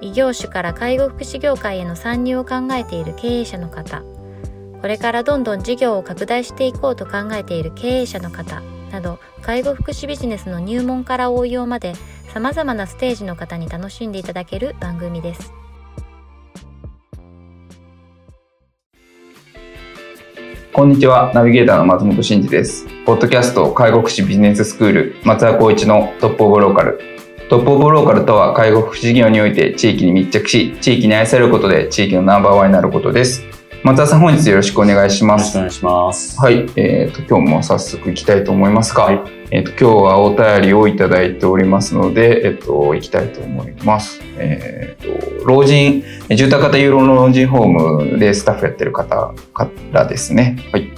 異業種から介護福祉業界への参入を考えている経営者の方これからどんどん事業を拡大していこうと考えている経営者の方など介護福祉ビジネスの入門から応用までさまざまなステージの方に楽しんでいただける番組です。こんにちは、ナビゲーターの松本真二です。ポッドキャスト介護福祉ビジネススクール松田光一のトップオブローカル。トップオブローカルとは介護福祉事業において地域に密着し、地域に愛されることで地域のナンバーワンになることです。松田さん、本日よろしくお願いします。よろしくお願いします。はい。えっ、ー、と、今日も早速行きたいと思いますが、はい、えっ、ー、と、今日はお便りをいただいておりますので、えっ、ー、と、行きたいと思います。えっ、と、老人、住宅型ユーロの老人ホームでスタッフやってる方からですね。はい。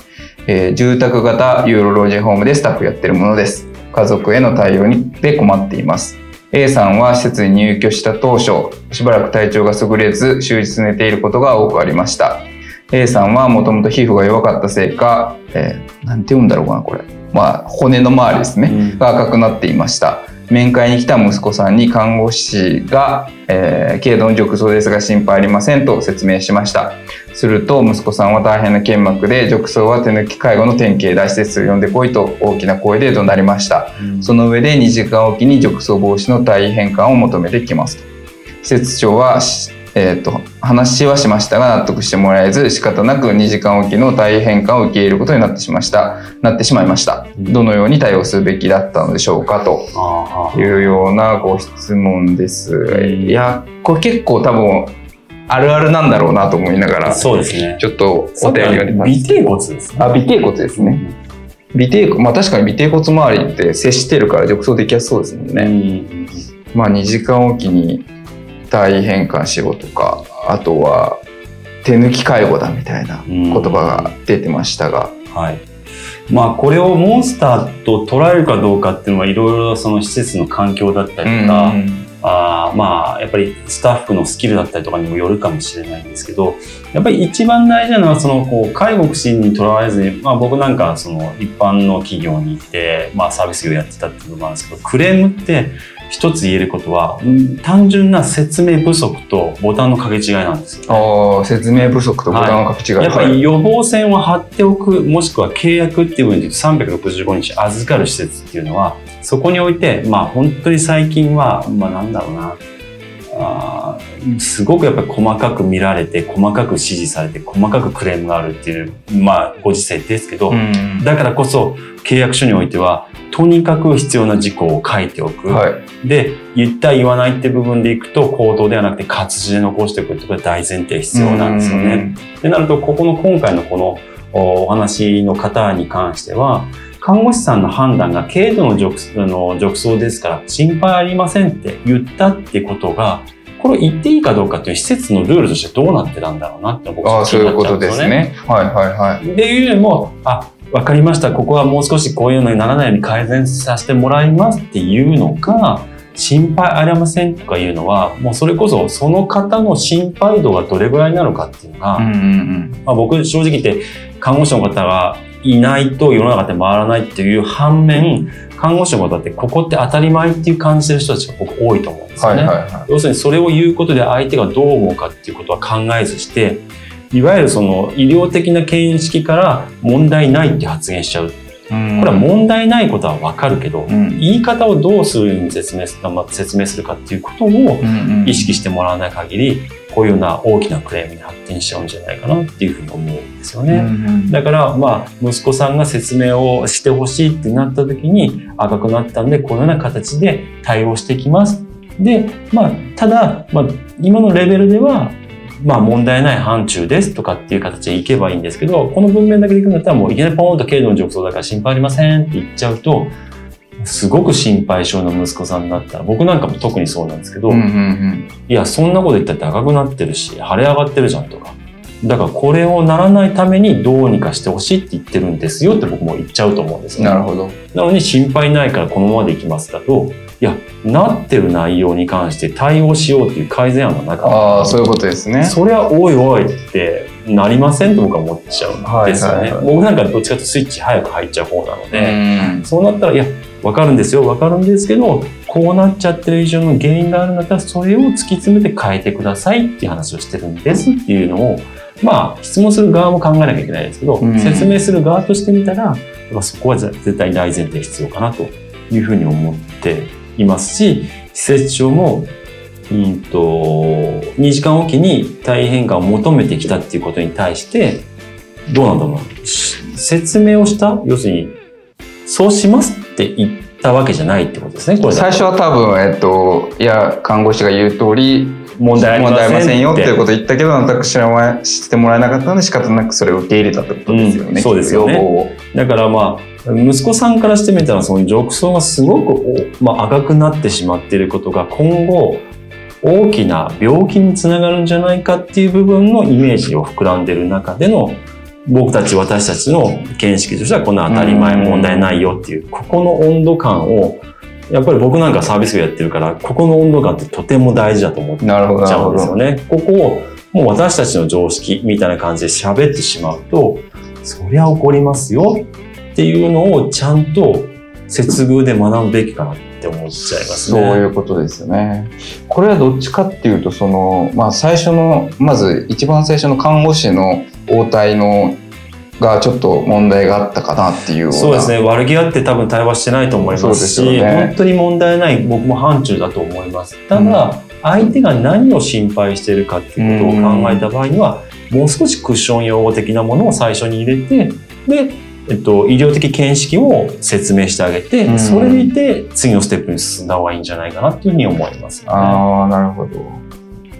えー、住宅型ユーロ老人ホームでスタッフやってるものです。家族への対応にで困っています。A さんは施設に入居した当初、しばらく体調が優れず、終日寝ていることが多くありました。A さんはもともと皮膚が弱かったせいか、えー、なんて言うんだろうかな、これ。まあ、骨の周りですね、うん、が赤くなっていました。面会に来た息子さんに看護師が、えー、軽度の褥瘡ですが心配ありませんと説明しました。すると息子さんは大変な剣幕で褥瘡は手抜き介護の典型大施設を呼んでこいと大きな声で怒鳴りました。うん、その上で2時間おきに褥瘡防止の体位変換を求めてきますと。施設長はえーと、話はしましたが納得してもらえず仕方なく2時間おきの体変化を受け入れることになってしました。なってしまいました、どのように対応するべきだったのでしょうかというようなご質問です、いやこれ結構多分あるあるなんだろうなと思いながらそうですね。ちょっとお便りが出まし尾てい骨ですね。あ尾てい骨ですね、尾ていまあ確かに尾てい骨周りって接してるから褥瘡できやすそうですもんね、うん、まあ2時間おきに体変換しろとかあとは手抜き介護だみたいな言葉が出てましたが、はい。まあこれをモンスターと捉えるかどうかっていうのはいろいろその施設の環境だったりとか、あまあやっぱりスタッフのスキルだったりとかにもよるかもしれないんですけどやっぱり一番大事なのはそのこう介護福祉にとらわれずに、まあ、僕なんかその一般の企業に行って、まあ、サービス業やってたっていうのもあるんですけどクレームって一つ言えることは、単純な説明不足とボタンの掛け違いなんですよ、ね、ああ、説明不足とボタンの掛け違い、はい、やっぱり予防線を張っておく、もしくは契約っていう部分で365日預かる施設っていうのは、そこにおいて、まあ本当に最近は、まあなんだろうな、あすごくやっぱり細かく見られて細かく指示されて細かくクレームがあるっていうまあご時世ですけど、だからこそ契約書においてはとにかく必要な事項を書いておく、はい、で言った言わないって部分でいくと口頭ではなくて活字で残しておくってことが大前提必要なんですよね。でなるとここの今回のこのお話の方に関しては看護師さんの判断が軽度の褥の褥瘡ですから心配ありませんって言ったってことがこれ言っていいかどうかっていう施設のルールとしてどうなってたんだろうなって僕は気になっちゃうんですよね。はいはいはい。っていうよりもあ分かりましたここはもう少しこういうのにならないように改善させてもらいますっていうのか心配ありませんとかいうのはもうそれこそその方の心配度がどれぐらいなのかっていうのが、うんうんうんまあ、僕正直言って看護師の方がいないと世の中って回らないっていう反面看護師の方ってここって当たり前っていう感じてる人たちが僕多いと思うんですよね、はいはいはい、要するにそれを言うことで相手がどう思うかっていうことは考えずしていわゆるその医療的な見識から問題ないって発言しちゃう。これは問題ないことはわかるけど、うん、言い方をどうするに説明説明するかっていうことを意識してもらわない限り、こういうような大きなクレームに発展しちゃうんじゃないかなっていうふうに思うんですよね。うんうん、だから、まあ、息子さんが説明をしてほしいってなった時に赤くなったんで、このような形で対応していきます。で、まあ、ただ、まあ、今のレベルでは、まあ問題ない範疇ですとかっていう形でいけばいいんですけど、この文面だけでいくんだったらもういきなりポーンと軽度の褥瘡だから心配ありませんって言っちゃうと、すごく心配性の息子さんだったら、僕なんかも特にそうなんですけど、うんうんいや、そんなこと言ったって赤くなってるし、腫れ上がってるじゃんとか。だからこれをならないためにどうにかしてほしいって言ってるんですよって僕も言っちゃうと思うんですうん。よ、なるほど。なのに心配ないからこのままでいきますだと、いや、なってる内容に関して対応しようっていう改善案がなかった。ああ、そういうことですね。そりゃおいおいってなりませんと僕は思っちゃうんですよね。はいはい。はい僕なんかどっちかというとスイッチ早く入っちゃう方なので、うん。そうなったら、いや、わかるんですよ、わかるんですけど、こうなっちゃってる以上の原因があるんだったら、それを突き詰めて変えてくださいっていう話をしてるんですっていうのを、まあ、質問する側も考えなきゃいけないですけど、うん。説明する側としてみたら、やっぱそこは絶対大前提必要かなというふうに思っていますし、施設長も、うんと、2時間おきに大変化を求めてきたっていうことに対して、どうなんだろう説明をした？要するに、そうしますって言ったわけじゃないってことですね、これ最初は多分、えっと、いや、看護師が言う通り、問題ありません問題ありませんよっていうことを言ったけど、全く知らましてもらえなかったので、仕方なくそれを受け入れたってことですよね。うんそうですよね。だからまあ、息子さんからしてみたら、その褥瘡がすごくお、まあ、赤くなってしまっていることが今後、大きな病気につながるんじゃないかっていう部分のイメージを膨らんでる中での、僕たち、私たちの見識としてはこんな当たり前、うん問題ないよっていう、ここの温度感を、やっぱり僕なんかサービス業やってるから、ここの温度感ってとても大事だと思っちゃなるほど。うんですよね。ここをもう私たちの常識みたいな感じで喋ってしまうと、そりゃ怒りますよっていうのをちゃんと接遇で学ぶべきかなって思っちゃいますそうね。いうことですよね。これはどっちかっていうと、その、まあ最初の、まず一番最初の看護師の応対の、がちょっと問題があったかなっていう。そうですね。悪気あって多分対話してないと思いますし、ね本当に問題ない僕も範疇だと思います。ただ、相手が何を心配しているかっていうことを考えた場合には、もう少しクッション用語的なものを最初に入れて、で、えっと、医療的見識を説明してあげて、うんそれでいて次のステップに進んだ方がいいんじゃないかなっていうふうに思います、ね。ああ、なるほど。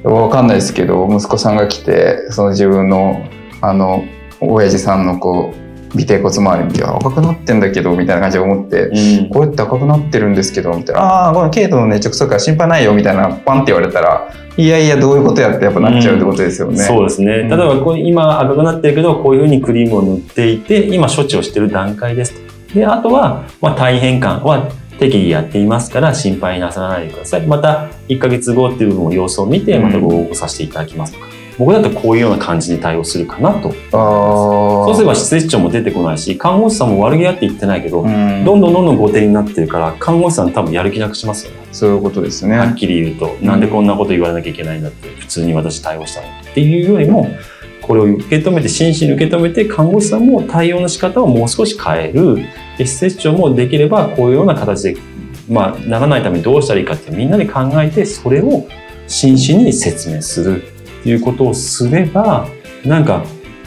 わかんないですけど、息子さんが来て、その自分の、あの、親父さんのこう、尾てい骨周り見て、あ赤くなってんだけど、みたいな感じで思って、うんこれって赤くなってるんですけど、みたいな、ああー、この軽度のね、直訴から心配ないよ、みたいな、パンって言われたら、いやいや、どういうことやってやっぱなっちゃうってことですよね。そうですね。うん例えばこう今赤くなってるけど、こういうふうにクリームを塗っていて、今処置をしている段階ですと。で、あとは、まあ、大変感は適宜やっていますから心配なさらないでください。また1ヶ月後っていう部分を様子を見て、またご応募させていただきますとか。僕だとこういうような感じに対応するかなと。そうすれば施設長も出てこないし、看護師さんも悪気あって言ってないけど、うん、どんどんどんどん後手になってるから、看護師さん多分やる気なくしますよね。そういうことですね。はっきり言うと、なんでこんなこと言われなきゃいけないんだって、普通に私対応したのっていうよりも、これを受け止めて、真摯に受け止めて、看護師さんも対応の仕方をもう少し変える。で、施設長もできればこういうような形で、まあ、ならないためにどうしたらいいかってみんなで考えて、それを真摯に説明するいうことをすれば、なんか、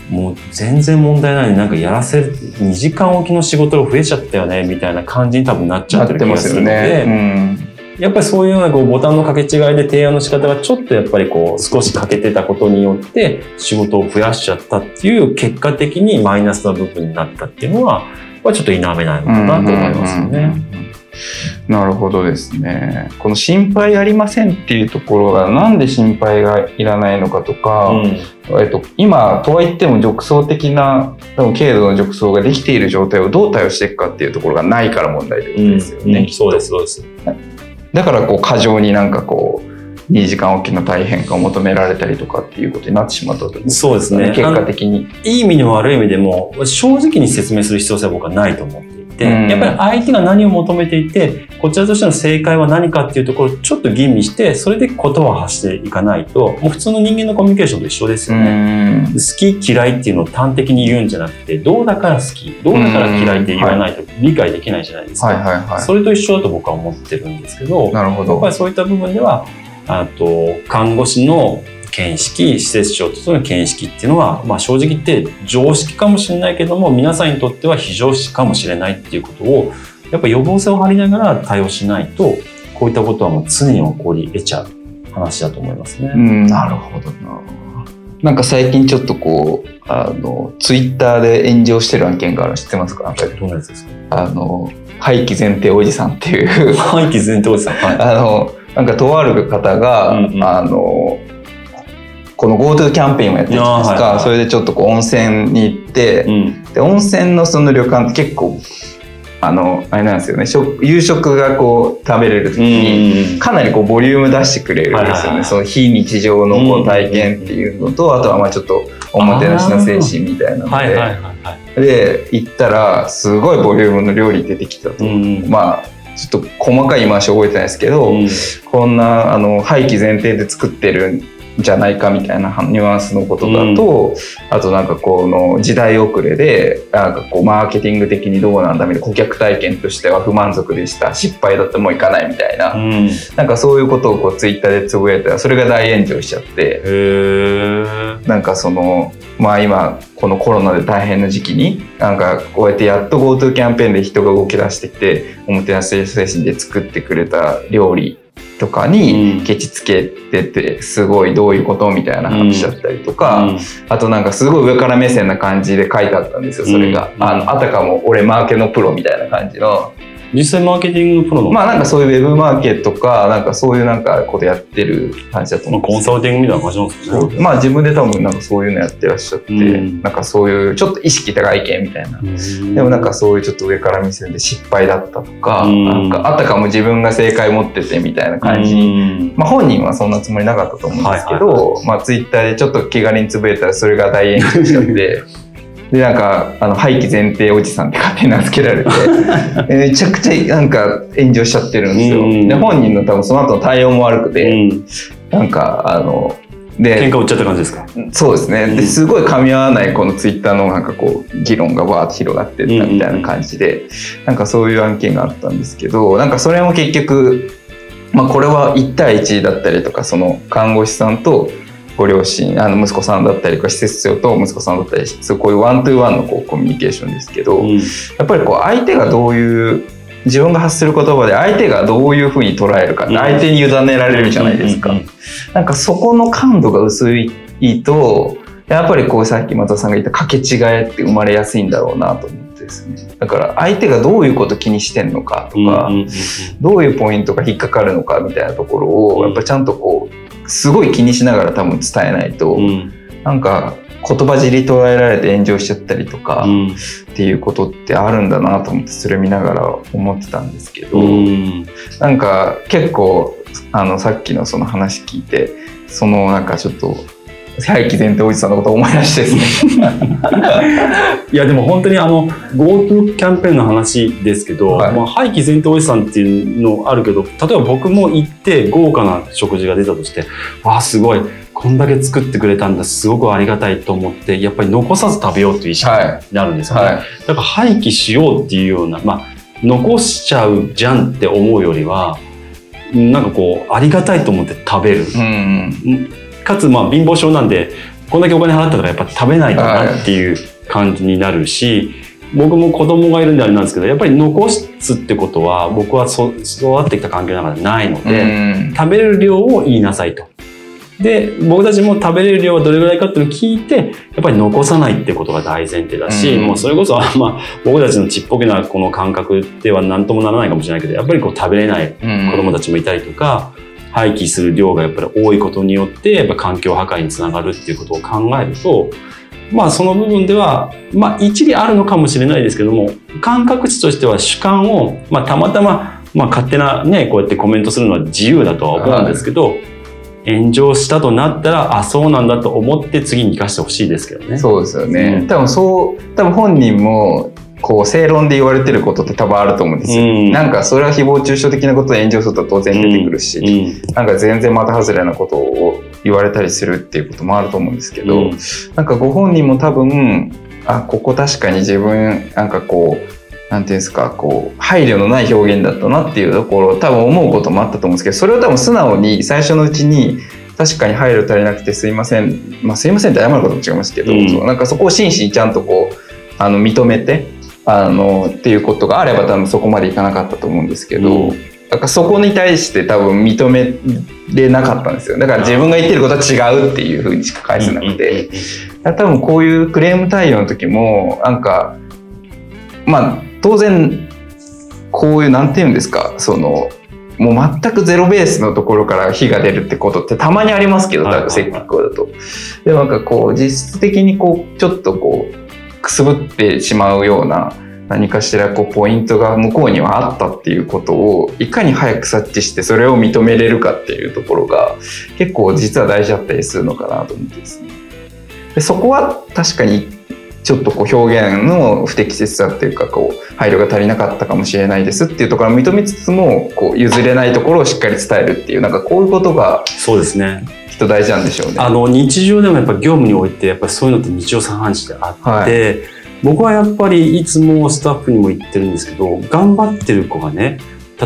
もう全然問題ないなんかやらせる、2時間おきの仕事が増えちゃったよね、みたいな感じに多分なっちゃなってる気がまするので、ね。やっぱりそういうようなこうボタンの掛け違いで提案の仕方がちょっとやっぱりこう少し欠けてたことによって仕事を増やしちゃったっていう結果的にマイナスな部分になったっていうのは、まあちょっと否めないのかなと思いますよね。なるほどですね。この心配ありませんっていうところがなんで心配がいらないのかとか、えっと、今とはいっても褥瘡的な多分軽度の褥瘡ができている状態をどう対応していくかっていうところがないから問題ということですよね。うんそうです、そうです。だからこう過剰になんかこう2時間おきの大変化を求められたりとかっていうことになってしまったとそうですね。結果的に。いい意味でも悪い意味でも正直に説明する必要性は僕はないと思っていて、うんやっぱり相手が何を求めていて、こちらとしての正解は何かっていうところをちょっと吟味して、それで言葉を発していかないと、もう普通の人間のコミュニケーションと一緒ですよね。好き嫌いっていうのを端的に言うんじゃなくて、どうだから好き、どうだから嫌いって言わないと理解できないじゃないですか。それと一緒だと僕は思ってるんですけど、なるほどやっぱ。りそういった部分では、あと、看護師の見識、施設長としての見識っていうのは、まあ正直言って常識かもしれないけども、皆さんにとっては非常識かもしれないっていうことを、やっぱ予防性を張りながら対応しないと、こういったことはもう常に起こり得ちゃう話だと思いますね。うん、なるほどな。なんか最近ちょっとこう、あの、ツイッターで炎上してる案件があるの知ってますか？どんなやつですか？あの、廃棄前提おじさんっていう 廃棄前提おじさん。はい。あのなんかとある方が、うんうんあのこの GoTo キャンペーンをやってるじゃないですか、はいはいそれでちょっとこう温泉に行って、うん。で温泉のその旅館って結構あのあれなんですよね食夕食がこう食べれる時に、うん。かなりこうボリューム出してくれるんですよね、その非日常のこう体験っていうのと、あとはまあちょっとおもてなしの精神みたいなので。で行ったらすごいボリュームの料理出てきたと、うん。まあちょっと細かい言い回し覚えてないですけど、うん。こんなあの廃棄前提で作ってるんじゃないかみたいなニュアンスのことだと、あとなんかこの時代遅れでなんかこうマーケティング的にどうなんだみたいな顧客体験としては不満足でした失敗だってもういかないみたいな、うん。なんかそういうことをこうツイッターでつぶやいたらそれが大炎上しちゃって。なんかそのまあ今このコロナで大変な時期になんかこうやってやっと GoTo キャンペーンで人が動き出してきておもてなし精神で作ってくれた料理とかにうん。ケチつけててすごいどういうことみたいな話だったりとか、うん。あとなんかすごい上から目線な感じで書いてあったんですよそれが、うん。あのあたかも俺マーケのプロみたいな感じの実際マーケティングのプロの、まあなんかそういうウェブマーケとかなんかそういうなんかことやってる感じだと思まあ、コンサルティングみたいな感じなんですよね。まあ自分で多分なんかそういうのやってらっしゃって、うん。なんかそういうちょっと意識高い系みたいな、うん。でもなんかそういうちょっと上から見せで失敗だったとか、うん。なんかあたかも自分が正解持っててみたいな感じ。に、まあ本人はそんなつもりなかったと思うんですけど、はいまあツイッターでちょっと気軽につぶやいたらそれが大炎上しちゃって。でなんかあの廃棄前提おじさんって勝手に名付けられて めちゃくちゃなんか炎上しちゃってるんですよ。うんで本人の多分その後の対応も悪くうて、ん、なんかあので喧嘩売っちゃった感じですか？そうですね。うんですごい噛み合わないこのツイッターのなんかこう議論がバーッと広がってったみたいな感じで、なんかそういう案件があったんですけど、なんかそれも結局、まあこれは1対1だったりとか、その看護師さんとご両親、あの息子さんだったりとか、施設長と息子さんだったりそうこういうワントゥーワンのこうコミュニケーションですけど、うん。やっぱりこう相手がどういう自分が発する言葉で相手がどういうふうに捉えるかって相手に委ねられるじゃないですか。なんかそこの感度が薄いとやっぱりこうさっき松田さんが言った掛け違いって生まれやすいんだろうなと思ってですね。だから相手がどういうこと気にしてんのかとか、どういうポイントが引っかかるのかみたいなところをやっぱちゃんとこうすごい気にしながら多分伝えないと、うん。なんか言葉尻捉えられて炎上しちゃったりとか、うん。っていうことってあるんだなと思ってそれ見ながら思ってたんですけど、うん。なんか結構あのさっきのその話聞いてそのなんかちょっと廃棄前提おじさんのことを思い出してですねいやでも本当にあの GoTo キャンペーンの話ですけど、はい。まあ、廃棄前提おじさんっていうのあるけど例えば僕も行って豪華な食事が出たとしてわあすごい。こんだけ作ってくれたんだすごくありがたいと思ってやっぱり残さず食べようという意識になるんですよね、はい。だから廃棄しようっていうような、まあ、残しちゃうじゃんって思うよりはなんかこうありがたいと思って食べる。うんかつまあ貧乏症なんでこんだけお金払ったからやっぱ食べないとなっていう感じになるし、僕も子供がいるんであれなんですけどやっぱり残すってことは僕はそ育ってきた環境の中でないのうで、ん。食べれる量を言いなさいと。で僕たちも食べれる量はどれぐらいかっていうのを聞いてやっぱり残さないってことが大前提だし、うん。もうそれこそ、まあ、僕たちのちっぽけなこの感覚では何ともならないかもしれないけどやっぱりこう食べれないうん。子供たちもいたりとか、廃棄する量がやっぱり多いことによってやっぱ環境破壊につながるっていうことを考えるとまあその部分ではまあ一理あるのかもしれないですけども感覚値としては主観を、まあ、たまたま、まあ、勝手なねこうやってコメントするのは自由だとは思うんですけど、炎上したとなったらあそうなんだと思って次に生かしてほしいですけどね。そうですよね、うん多分そう多分本人もこう正論で言われてることって多分あると思うんですよ、うん。なんかそれは誹謗中傷的なことで炎上すると当然出てくるし、うん。なんか全然また外れなことを言われたりするっていうこともあると思うんですけど、うん。なんかご本人も多分あここ確かに自分なんかこうなんていうんですかこう配慮のない表現だったなっていうところを多分思うこともあったと思うんですけどそれを多分素直に最初のうちに確かに配慮足りなくてすいません。まあすいませんって謝ることも違いますけど、うん。なんかそこを真摯にちゃんとこうあの認めてあのっていうことがあれば多分そこまでいかなかったと思うんですけど。うんなんかそこに対して多分認めれなかったんですよだから自分が言ってることは違うっていうふうにしか返せなくて、多分こういうクレーム対応の時もなんかまあ当然こういうなんて言うんですかそのもう全くゼロベースのところから火が出るってことってたまにありますけど、はいはいはいせっかくだと。でもなんかこう実質的にこうちょっとこうくすぶってしまうような何かしらこうポイントが向こうにはあったっていうことをいかに早く察知してそれを認めれるかっていうところが結構実は大事だったりするのかなと思ってですね。でそこは確かにちょっとこう表現の不適切さっていうかこう配慮が足りなかったかもしれないですっていうところを認めつつもこう譲れないところをしっかり伝えるっていうなんかこういうことがそうですね。きっと大事なんでしょうね。あの日常でもやっぱ業務においてやっぱりそういうのって日常茶飯事であって、は僕はやっぱりいつもスタッフにも言ってるんですけど頑張ってる子がね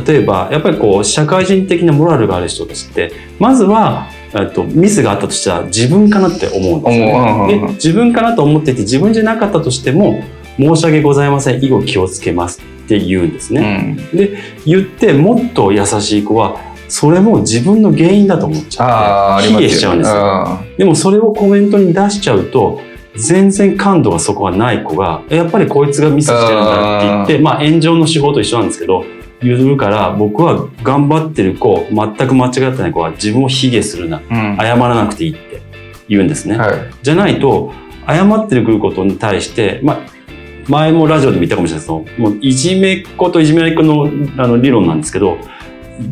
例えばやっぱりこう社会人的なモラルがある人たちってまずはえっとミスがあったとしたら自分かなって思うんですよね。で自分かなと思っていて自分じゃなかったとしても申し訳ございません以後気をつけますって言うんですうね。ん、言ってもっと優しい子はそれも自分の原因だと思っちゃって卑下しちゃうんですよ。あでもそれをコメントに出しちゃうと全然感度がそこはない子がやっぱりこいつがミスしてるんだって言ってまあ炎上の手法と一緒なんですけど譲るから僕は頑張ってる子全く間違ってない子は自分を卑下するな。ーうん。謝らなくていいって言うんですね。はい。じゃないと謝ってくることに対して、まあ、前もラジオでも言ったかもしれないですけどもういじめっ子といじめられっ子のあの理論なんですけど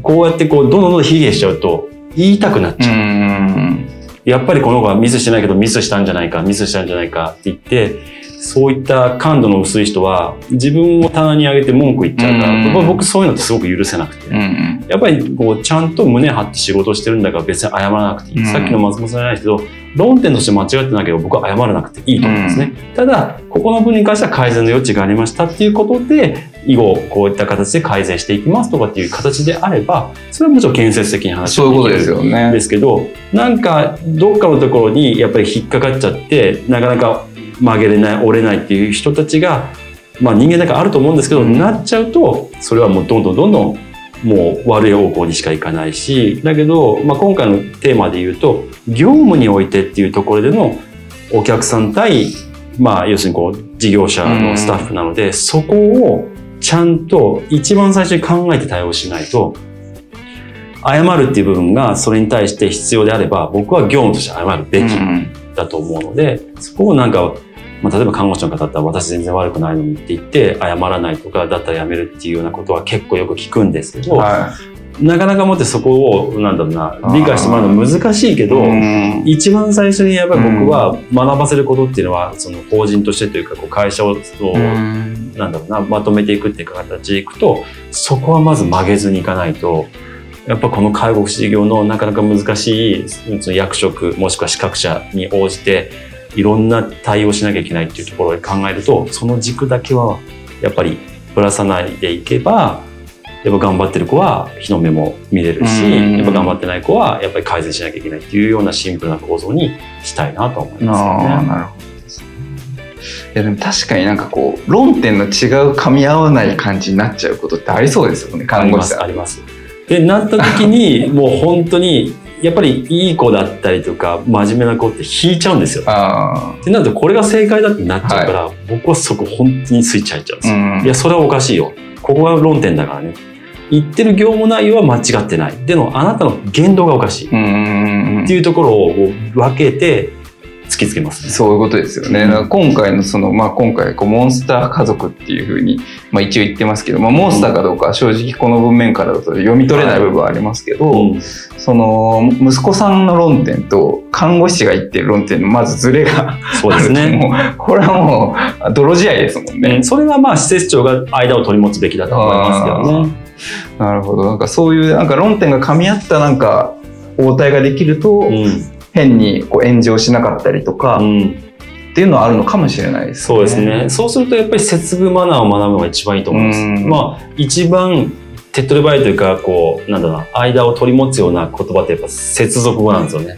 こうやってこうどんどんどん卑下しちゃうと言いたくなっうちゃう。んやっぱりこの子はミスしてないけどミスしたんじゃないか、ミスしたんじゃないかって言って、そういった感度の薄い人は自分を棚に上げて文句言っちゃうから、うん僕僕そういうのってすごく許せなくて。やっぱりこうちゃんと胸張って仕事してるんだから別に謝らなくていい。うんさっきの松本さんじゃないですけど、論点として間違ってなければ僕は謝らなくていいと思うんですね。ただ、ここの分に関しては改善の余地がありましたっていうことで、以後こういった形で改善していきますとかっていう形であれば、それはもちろん建設的に話そういうことですよね。ですけど、なんかどっかのところにやっぱり引っかかっちゃって、なかなか曲げれない、折れないっていう人たちが、まあ人間だからあると思うんですけど、うん。なっちゃうと、それはもうどんどんどんどんもう悪い方向にしかいかないし、だけど、まあ今回のテーマで言うと、業務においてっていうところでのお客さん対、まあ要するにこう事業者のスタッフなので、そこをちゃんと一番最初に考えて対応しないと、謝るっていう部分がそれに対して必要であれば、僕は業務として謝るべきうんだと思うので、そこをなんか、まあ、例えば看護師の方だったら私全然悪くないのにって言って謝らないとかだったらやめるっていうようなことは結構よく聞くんですけど、はなかなかもってそこをなんだろうな理解してもらうの難しいけいど、うん一番最初にやっぱり僕は学ばせることっていうのはその法人としてというかこう会社をなんだろうなまとめていくっていう形でいくとそこはまず曲げずにいかないとやっぱこの介護福祉事業のなかなか難しいその役職もしくは資格者に応じていろんな対応しなきゃいけないっていうところで考えるとその軸だけはやっぱりぶらさないでいけばやっぱ頑張ってる子は日の目も見れるしうんやっぱ頑張ってない子はやっぱり改善しなきゃいけないっていうようなシンプルな構造にしたいなと思いますよね。なるほどですねいやでも確かになんかこう論点の違う噛み合わない感じになっちゃうことってありそうですよね看護師さんあります。でなった時にもう本当にやっぱりいい子だったりとか真面目な子って引いちゃうんですよ。あってなるとこれが正解だってなっちゃうから、僕はそこ本当にスイッチ入っちゃうんですあ、よ。うん、いやそれはおかしいよ。ここが論点だからね。言ってる業務内容は間違ってない。でもあなたの言動がおかしい。っていうところを分けて突きつけますね。そういうことですよね。うん今回のその、まあ、今回こうモンスター家族っていうふうに、まあ、一応言ってますけど、まあ、モンスターかどうかは正直この文面からだと読み取れない部分はありますけど、うんその息子さんの論点と看護師が言ってる論点のまずズレがそうですね。もうこれはもう泥仕合ですもんね。うんそれはまあ施設長が間を取り持つべきだと思いますけどね。なるほどなんかそういうなんか論点が噛み合ったなんか応対ができると、うん変にこう炎上しなかったりとか、うんっていうのはあるのかもしれないですそうですね。そうするとやっぱり接遇マナーを学ぶのが一番いいと思います。うんまあ一番手っ取り早いというかこうなんだろうな間を取り持つような言葉ってやっぱ接続語なんですよね。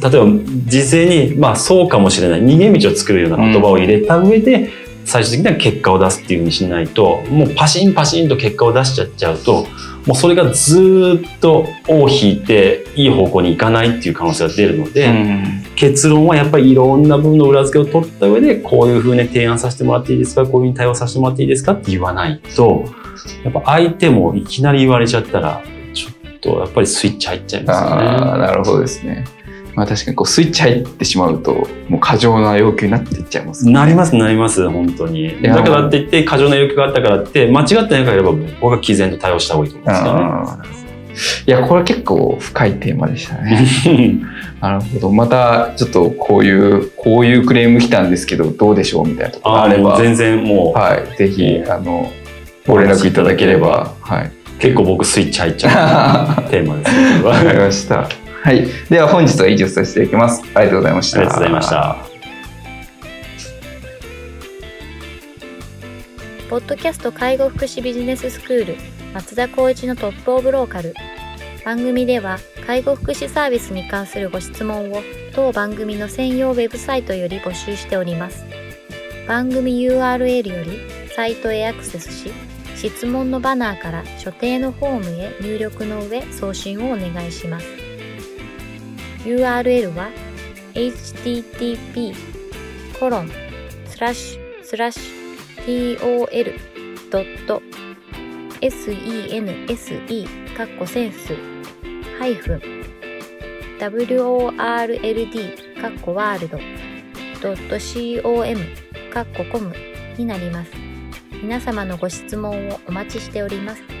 例えば事前にまあそうかもしれない逃げ道を作るような言葉を入れた上で、最終的には結果を出すっていうふうにしないともうパシンパシンと結果を出しちゃっちゃうともうそれがずーっと尾を引いていい方向に行かないっていう可能性が出るので。うん結論はやっぱりいろんな部分の裏付けを取った上で、こういうふうに提案させてもらっていいですかこういうふうに対応させてもらっていいですかって言わないと、やっぱ相手もいきなり言われちゃったら、ちょっとやっぱりスイッチ入っちゃいますよああ、ね。なるほどですね。まあ確かにこうスイッチ入ってしまうと、もう過剰な要求になっていっちゃいます、なります、なります、本当に。やだからって言って、過剰な要求があったからって、間違ってなければ、僕は毅然と対応した方がいいと思うんですよね。いや、これ結構深いテーマでしたね。なるほど。また、ちょっとこういう、こういうクレーム来たんですけど、どうでしょうみたいなところがああれば、全然もう、はい。ぜひ、あの、ご連絡いただければ、はい。結構僕スイッチ入っちゃう テーマですね。わかりました。はい。では本日は以上させていただきます。ありがとうございました。ありがとうございました。ポッドキャスト介護福祉ビジネススクール松田光一のトップオブローカル番組では介護福祉サービスに関するご質問を当番組の専用ウェブサイトより募集しております番組 URL よりサイトへアクセスし質問のバナーから所定のフォームへ入力の上送信をお願いします URL は http コロンスラッシュスラッシュ tol.sense かっこセンスハイフン world かっこワールド .com かっこコムになります。皆様のご質問をお待ちしております。